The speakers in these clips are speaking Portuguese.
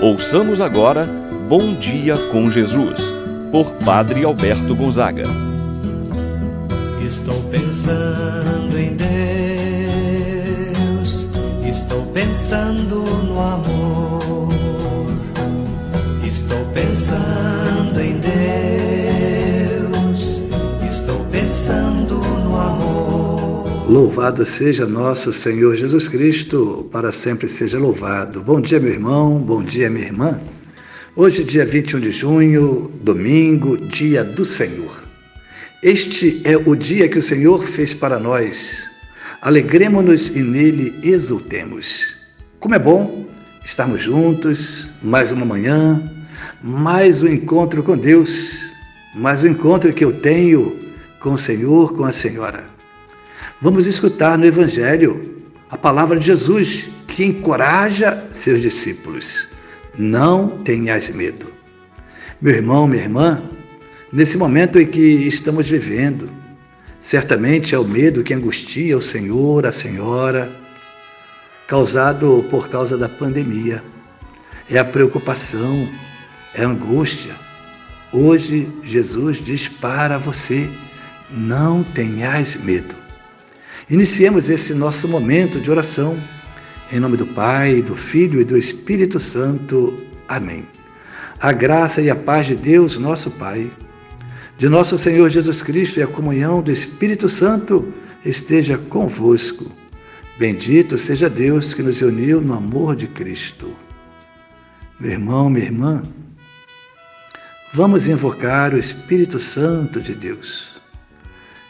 Ouçamos agora Bom Dia com Jesus, por Padre Alberto Gonzaga. Estou pensando em Deus, estou pensando no amor, estou pensando Louvado seja nosso Senhor Jesus Cristo, para sempre seja louvado. Bom dia, meu irmão, bom dia, minha irmã. Hoje, dia 21 de junho, domingo, dia do Senhor. Este é o dia que o Senhor fez para nós. Alegremos-nos e nele exultemos. Como é bom estarmos juntos, mais uma manhã, mais um encontro com Deus, mais um encontro que eu tenho com o Senhor, com a Senhora. Vamos escutar no Evangelho a palavra de Jesus que encoraja seus discípulos. Não tenhas medo. Meu irmão, minha irmã, nesse momento em que estamos vivendo. Certamente é o medo que angustia o Senhor, a Senhora, causado por causa da pandemia. É a preocupação, é a angústia. Hoje Jesus diz para você: não tenhais medo. Iniciemos esse nosso momento de oração. Em nome do Pai, do Filho e do Espírito Santo. Amém. A graça e a paz de Deus, nosso Pai de nosso Senhor Jesus Cristo e a comunhão do Espírito Santo esteja convosco. Bendito seja Deus que nos uniu no amor de Cristo. Meu irmão, minha irmã, vamos invocar o Espírito Santo de Deus.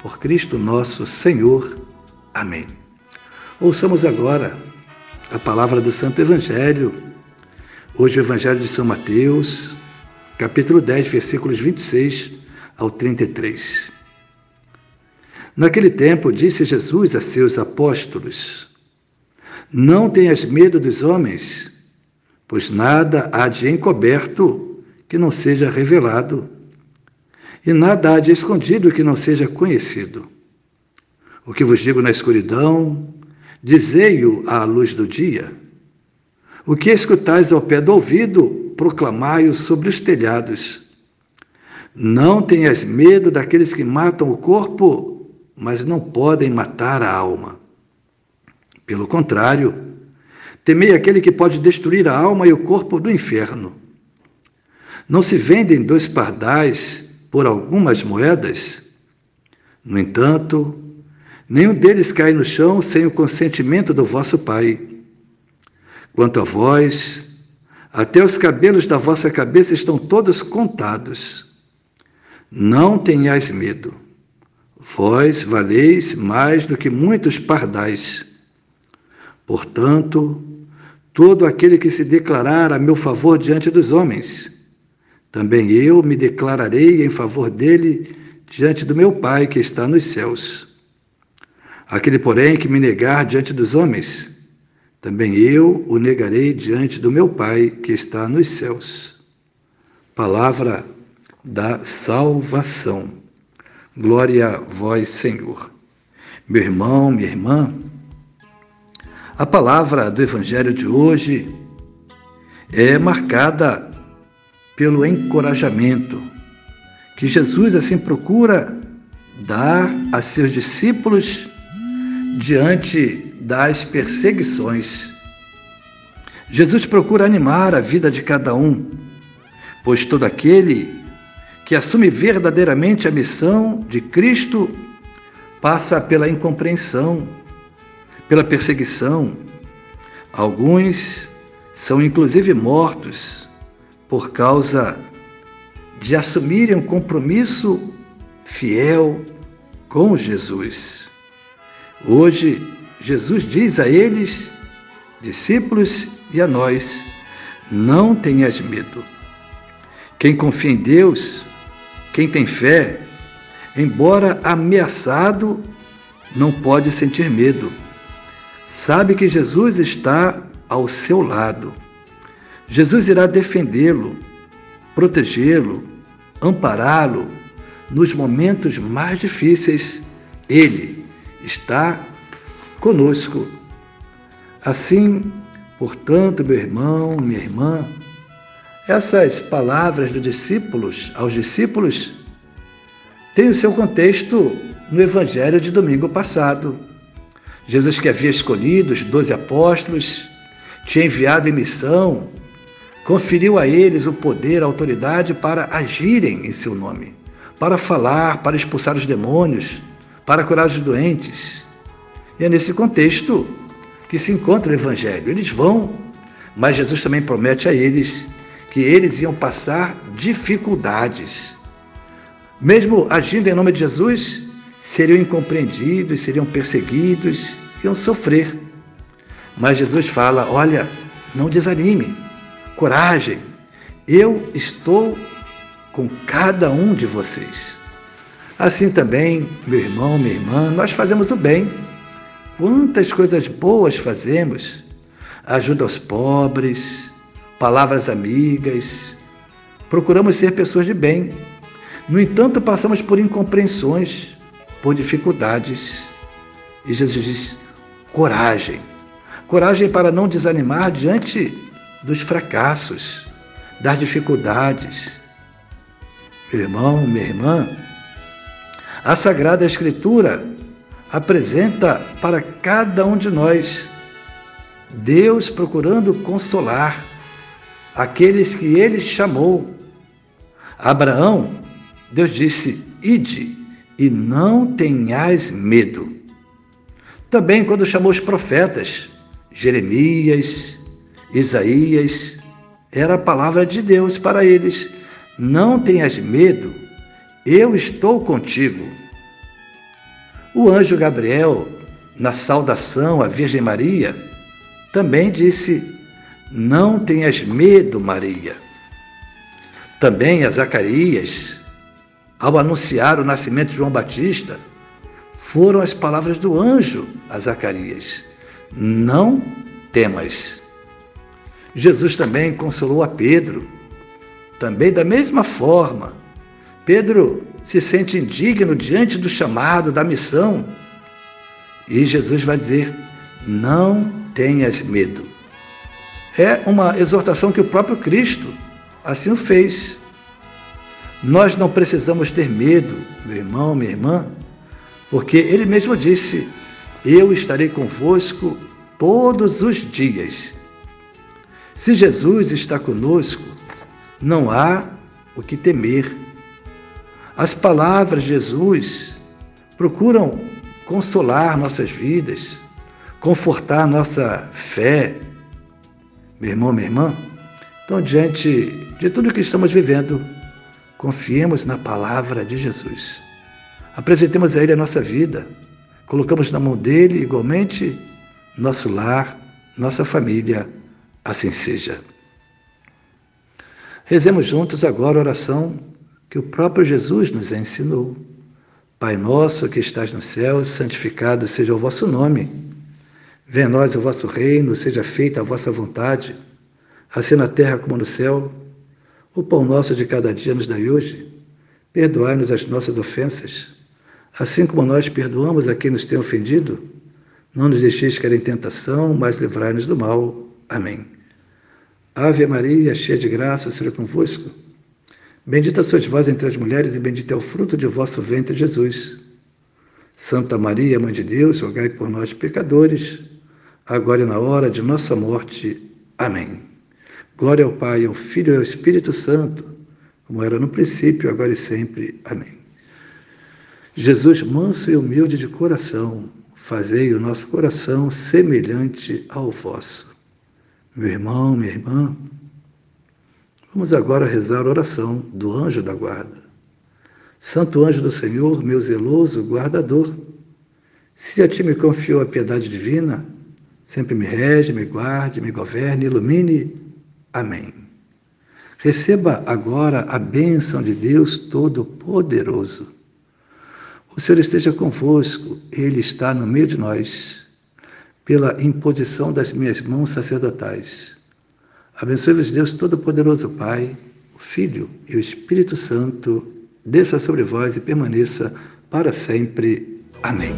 Por Cristo nosso Senhor. Amém. Ouçamos agora a palavra do Santo Evangelho. Hoje, o Evangelho de São Mateus, capítulo 10, versículos 26 ao 33. Naquele tempo, disse Jesus a seus apóstolos: Não tenhas medo dos homens, pois nada há de encoberto que não seja revelado, e nada há de escondido que não seja conhecido. O que vos digo na escuridão, dizei-o à luz do dia. O que escutais ao pé do ouvido, proclamai-o sobre os telhados. Não tenhas medo daqueles que matam o corpo mas não podem matar a alma. Pelo contrário, temei aquele que pode destruir a alma e o corpo do inferno. Não se vendem dois pardais por algumas moedas? No entanto, nenhum deles cai no chão sem o consentimento do vosso Pai. Quanto a vós, até os cabelos da vossa cabeça estão todos contados. Não tenhais medo. Vós valeis mais do que muitos pardais. Portanto, todo aquele que se declarar a meu favor diante dos homens, também eu me declararei em favor dele diante do meu Pai que está nos céus. Aquele, porém, que me negar diante dos homens, também eu o negarei diante do meu Pai que está nos céus. Palavra da salvação. Glória a vós, Senhor. Meu irmão, minha irmã, a palavra do Evangelho de hoje é marcada pelo encorajamento que Jesus assim procura dar a seus discípulos diante das perseguições. Jesus procura animar a vida de cada um, pois todo aquele que assume verdadeiramente a missão de Cristo passa pela incompreensão, pela perseguição. Alguns são inclusive mortos por causa de assumirem um compromisso fiel com Jesus. Hoje, Jesus diz a eles, discípulos e a nós: não tenhas medo. Quem confia em Deus, quem tem fé, embora ameaçado, não pode sentir medo. Sabe que Jesus está ao seu lado. Jesus irá defendê-lo, protegê-lo, ampará-lo nos momentos mais difíceis. Ele está conosco. Assim, portanto, meu irmão, minha irmã, essas palavras dos discípulos aos discípulos têm o seu contexto no Evangelho de domingo passado. Jesus, que havia escolhido os doze apóstolos, tinha enviado em missão, conferiu a eles o poder, a autoridade para agirem em seu nome, para falar, para expulsar os demônios, para curar os doentes. E é nesse contexto que se encontra o Evangelho. Eles vão, mas Jesus também promete a eles que eles iam passar dificuldades. Mesmo agindo em nome de Jesus, seriam incompreendidos, seriam perseguidos, iam sofrer. Mas Jesus fala: olha, não desanime, coragem, eu estou com cada um de vocês. Assim também, meu irmão, minha irmã, nós fazemos o bem. Quantas coisas boas fazemos? Ajuda aos pobres, palavras amigas. Procuramos ser pessoas de bem. No entanto, passamos por incompreensões, por dificuldades. E Jesus diz: coragem. Coragem para não desanimar diante dos fracassos, das dificuldades. Meu irmão, minha irmã, a Sagrada Escritura apresenta para cada um de nós Deus procurando consolar aqueles que ele chamou. Abraão, Deus disse: Ide e não tenhais medo. Também, quando chamou os profetas, Jeremias, Isaías, era a palavra de Deus para eles: Não tenhas medo, eu estou contigo. O anjo Gabriel, na saudação à Virgem Maria, também disse: Não tenhas medo, Maria. Também a Zacarias, ao anunciar o nascimento de João Batista, foram as palavras do anjo a Zacarias: Não temas. Jesus também consolou a Pedro, também da mesma forma. Pedro se sente indigno diante do chamado, da missão. E Jesus vai dizer: Não tenhas medo. É uma exortação que o próprio Cristo assim o fez. Nós não precisamos ter medo, meu irmão, minha irmã, porque ele mesmo disse: Eu estarei convosco todos os dias. Se Jesus está conosco, não há o que temer. As palavras de Jesus procuram consolar nossas vidas, confortar nossa fé. Meu irmão, minha irmã, então, diante de tudo que estamos vivendo, confiemos na palavra de Jesus. Apresentemos a Ele a nossa vida, colocamos na mão dele igualmente nosso lar, nossa família, assim seja. Rezemos juntos agora a oração que o próprio Jesus nos ensinou. Pai nosso que estás no céu, santificado seja o vosso nome. Venha nós o vosso reino, seja feita a vossa vontade, assim na terra como no céu. O pão nosso de cada dia nos dai hoje. Perdoai-nos as nossas ofensas, assim como nós perdoamos a quem nos tem ofendido. Não nos deixeis cair em tentação, mas livrai-nos do mal. Amém. Ave Maria, cheia de graça, o Senhor é convosco. Bendita sois vós entre as mulheres, e bendito é o fruto de vosso ventre, Jesus. Santa Maria, Mãe de Deus, rogai por nós, pecadores, agora e na hora de nossa morte. Amém. Glória ao Pai, ao Filho e ao Espírito Santo, como era no princípio, agora e sempre. Amém. Jesus, manso e humilde de coração, fazei o nosso coração semelhante ao vosso. Meu irmão, minha irmã, Vamos agora rezar a oração do anjo da guarda. Santo anjo do Senhor, meu zeloso guardador, se a ti me confiou a piedade divina, sempre me rege, me guarde, me governe, ilumine. Amém. Receba agora a bênção de Deus Todo-Poderoso. O Senhor esteja convosco, Ele está no meio de nós, pela imposição das minhas mãos sacerdotais. Abençoe-vos, Deus Todo-Poderoso, Pai, o Filho e o Espírito Santo, desça sobre vós e permaneça para sempre. Amém.